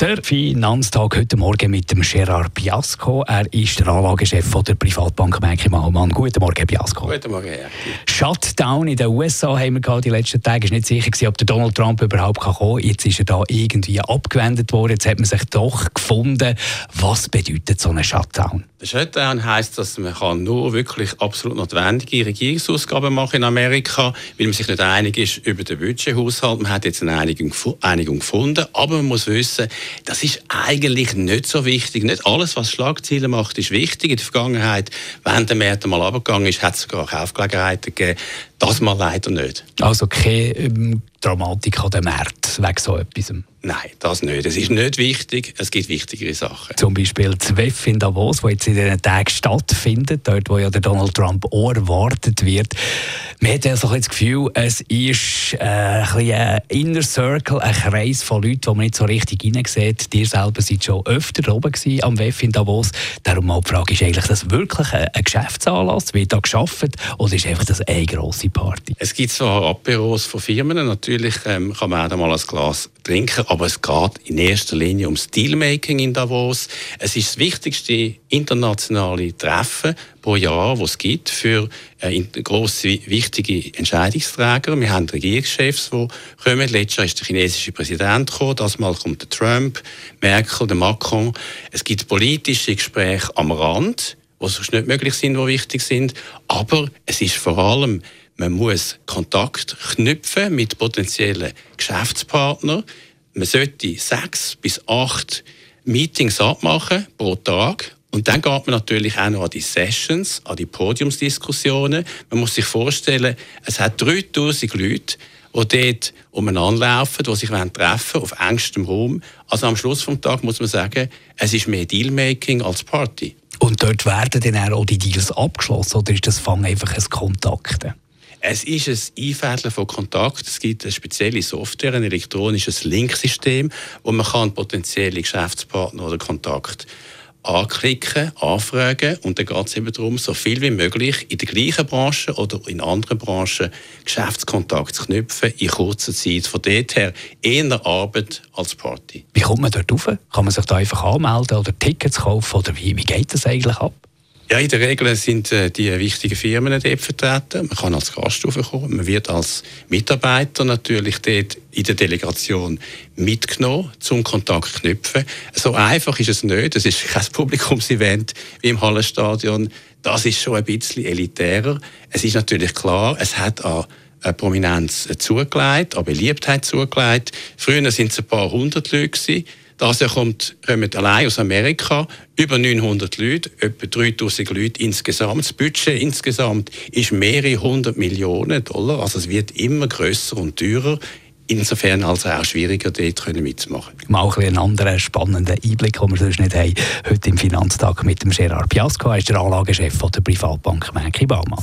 der Finanztag heute Morgen mit dem Gerard Biasco. Er ist der Anlagechef der Privatbank Merki Baumann. Guten Morgen, Biasco. Guten Morgen, Herr. Shutdown in den USA haben wir gehabt die letzten Tage. Es war nicht sicher, ob der Donald Trump überhaupt kommen kann. Jetzt ist er da irgendwie abgewendet worden. Jetzt hat man sich doch gefunden. Was bedeutet so ein Shutdown? Der Shutdown heisst, dass man kann nur wirklich absolut notwendige Regierungsausgaben machen in Amerika, weil man sich nicht einig ist über den Budgethaushalt. Man hat jetzt eine Einigung, Einigung gefunden, aber man muss wissen, das ist eigentlich nicht so wichtig. Nicht alles, was Schlagzeilen macht, ist wichtig. In der Vergangenheit, wenn der März mal abgegangen ist, hat es sogar Kaufgelegenheiten gegeben. Das mal leider nicht. Also keine ähm, Dramatik an den März wegen so etwas? Nein, das nicht. Es ist nicht wichtig. Es gibt wichtigere Sachen. Zum Beispiel das WEF in Davos, wo jetzt in diesen Tagen stattfindet, dort wo ja der Donald Trump auch erwartet wird. Man hat ja so ein das Gefühl, es ist äh, ein, ein Inner Circle, ein Kreis von Leuten, die man nicht so richtig hineinsieht. Ihr selber seid schon öfter oben gewesen, am WEF in Davos. Darum mal die Frage, ist eigentlich das wirklich ein, ein Geschäftsanlass? Wird da geschafft oder ist einfach das eine grosse Party? Es gibt zwar Aperos von Firmen, natürlich ähm, kann man auch mal ein Glas trinken, aber es geht in erster Linie ums Dealmaking in Davos. Es ist das wichtigste internationale Treffen pro Jahr, das es gibt für äh, grosse, wichtige Entscheidungsträger. Wir haben Regierungschefs, die kommen. Letztes Jahr ist der chinesische Präsident gekommen, das Mal kommt der Trump, Merkel, der Macron. Es gibt politische Gespräche am Rand, die sonst nicht möglich sind, die wichtig sind. Aber es ist vor allem man muss Kontakt knüpfen mit potenziellen Geschäftspartnern. Man sollte sechs bis acht Meetings abmachen pro Tag. Und dann geht man natürlich auch noch an die Sessions, an die Podiumsdiskussionen. Man muss sich vorstellen, es hat 3000 Leute, die dort umeinander laufen, die sich treffen auf engstem Raum. Also am Schluss des Tages muss man sagen, es ist mehr Dealmaking als Party. Und dort werden dann auch die Deals abgeschlossen oder ist das Fang einfach ein Kontakten? Es ist ein Einfädeln von Kontakt. Es gibt eine spezielle Software, ein elektronisches Linksystem, wo man kann potenzielle Geschäftspartner oder Kontakt anklicken, anfragen und dann geht es eben darum, so viel wie möglich in der gleichen Branche oder in anderen Branchen Geschäftskontakt zu knüpfen in kurzer Zeit. Von dort her eher Arbeit als Party. Wie kommt man dort rauf? Kann man sich da einfach anmelden oder Tickets kaufen oder wie, wie geht das eigentlich ab? Ja, in der Regel sind äh, die wichtigen Firmen dort vertreten. Man kann als Gast kommen. Man wird als Mitarbeiter natürlich dort in der Delegation mitgenommen, zum Kontakt knüpfen. So einfach ist es nicht. Es ist kein Publikumsevent wie im Hallenstadion. Das ist schon ein bisschen elitärer. Es ist natürlich klar, es hat an Prominenz zugelegt, an Beliebtheit zugelegt. Früher sind es ein paar hundert Leute gewesen. Das Jahr kommt, kommen allein aus Amerika über 900 Leute, etwa 3000 Leute insgesamt. Das Budget insgesamt ist mehrere hundert Millionen Dollar. Also es wird immer größer und teurer. Insofern also auch schwieriger, dort mitzumachen. Mal ein einen anderen spannenden Einblick, den wir sonst nicht haben, heute im Finanztag mit dem Gerard Piasco. Er ist der Anlagechef der Privatbank Mänki Baumann.